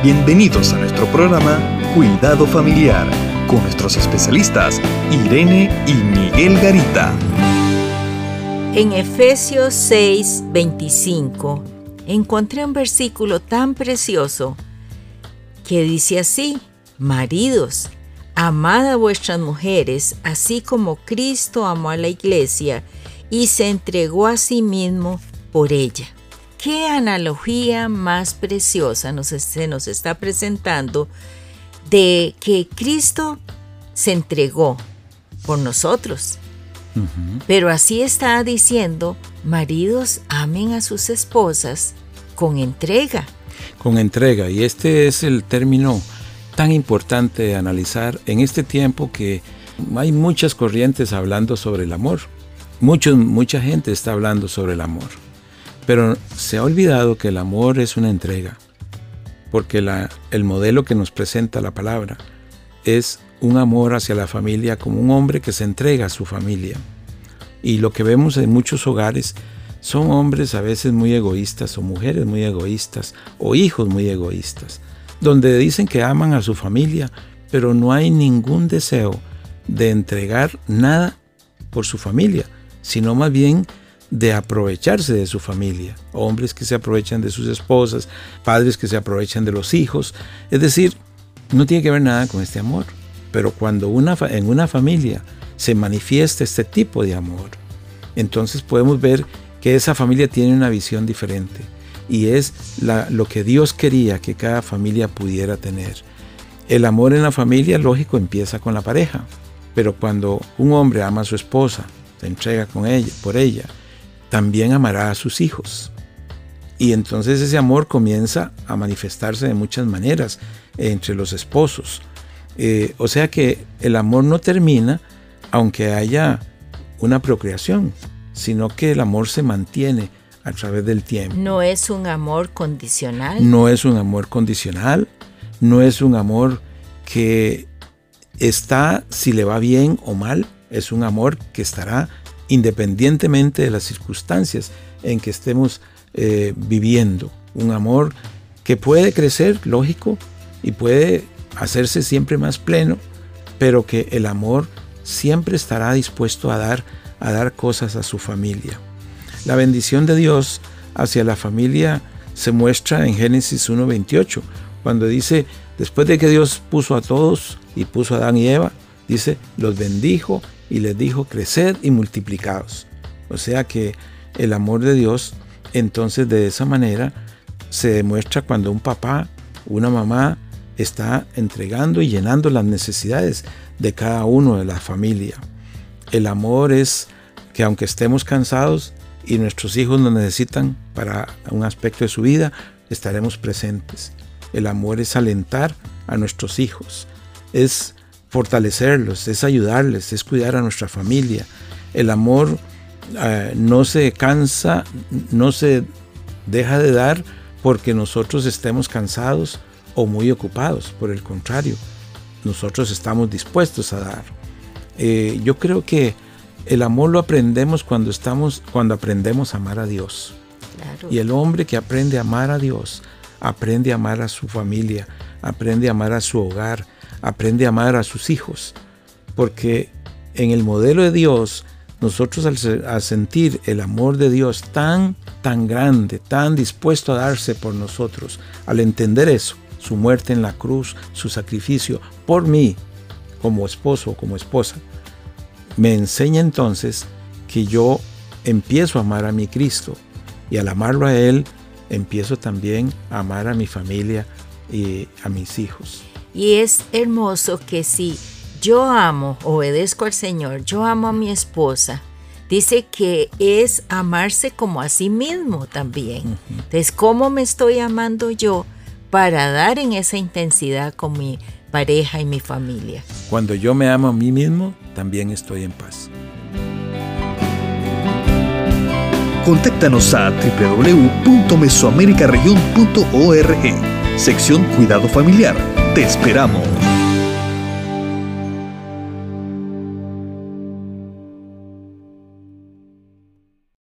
Bienvenidos a nuestro programa Cuidado Familiar con nuestros especialistas Irene y Miguel Garita. En Efesios 6, 25 encontré un versículo tan precioso que dice así, maridos, amad a vuestras mujeres, así como Cristo amó a la iglesia y se entregó a sí mismo por ella. ¿Qué analogía más preciosa nos, se nos está presentando de que Cristo se entregó por nosotros? Pero así está diciendo, maridos amen a sus esposas con entrega. Con entrega, y este es el término tan importante de analizar en este tiempo que hay muchas corrientes hablando sobre el amor. mucha gente está hablando sobre el amor. Pero se ha olvidado que el amor es una entrega. Porque el modelo que nos presenta la palabra es un amor hacia la familia como un hombre que se entrega a su familia. Y lo que vemos en muchos hogares son hombres a veces muy egoístas o mujeres muy egoístas o hijos muy egoístas, donde dicen que aman a su familia, pero no hay ningún deseo de entregar nada por su familia, sino más bien de aprovecharse de su familia. Hombres que se aprovechan de sus esposas, padres que se aprovechan de los hijos. Es decir, no tiene que ver nada con este amor. Pero cuando una, en una familia se manifiesta este tipo de amor, entonces podemos ver que esa familia tiene una visión diferente. Y es lo que Dios quería que cada familia pudiera tener. El amor en la familia, lógico, empieza con la pareja. Pero cuando un hombre ama a su esposa, se entrega con ella, por ella, también amará a sus hijos. Y entonces ese amor comienza a manifestarse de muchas maneras entre los esposos. Eh, o sea que el amor no termina aunque haya una procreación, sino que el amor se mantiene a través del tiempo. No es un amor condicional. No es un amor condicional, no es un amor que está si le va bien o mal, es un amor que estará independientemente de las circunstancias en que estemos eh, viviendo. Un amor que puede crecer, lógico, y puede hacerse siempre más pleno, pero que el amor siempre estará dispuesto a dar, a dar cosas a su familia. La bendición de Dios hacia la familia se muestra en Génesis 1.28, cuando dice, después de que Dios puso a todos y puso a Adán y Eva, dice, los bendijo y les dijo, creced y multiplicados. O sea que el amor de Dios, entonces de esa manera, se demuestra cuando un papá, una mamá, está entregando y llenando las necesidades de cada uno de la familia. El amor es que aunque estemos cansados y nuestros hijos nos necesitan para un aspecto de su vida, estaremos presentes. El amor es alentar a nuestros hijos, es fortalecerlos, es ayudarles, es cuidar a nuestra familia. El amor eh, no se cansa, no se deja de dar porque nosotros estemos cansados o muy ocupados. Por el contrario, nosotros estamos dispuestos a dar. Eh, yo creo que el amor lo aprendemos cuando estamos, cuando aprendemos a amar a Dios. Y el hombre que aprende a amar a Dios, aprende a amar a su familia, aprende a amar a su hogar, aprende a amar a sus hijos. Porque en el modelo de Dios, nosotros al, sentir el amor de Dios tan, tan grande, tan dispuesto a darse por nosotros, al entender eso, su muerte en la cruz, su sacrificio por mí, como esposo o como esposa, me enseña entonces que yo empiezo a amar a mi Cristo y al amarlo a Él, empiezo también a amar a mi familia y a mis hijos. Y es hermoso que si yo amo, obedezco al Señor, yo amo a mi esposa, dice que es amarse como a sí mismo también. Entonces, ¿cómo me estoy amando yo para dar en esa intensidad con mi pareja y mi familia? Cuando yo me amo a mí mismo, también estoy en paz. Contáctanos a www.mesoamericaregion.org, sección Cuidado Familiar te esperamos.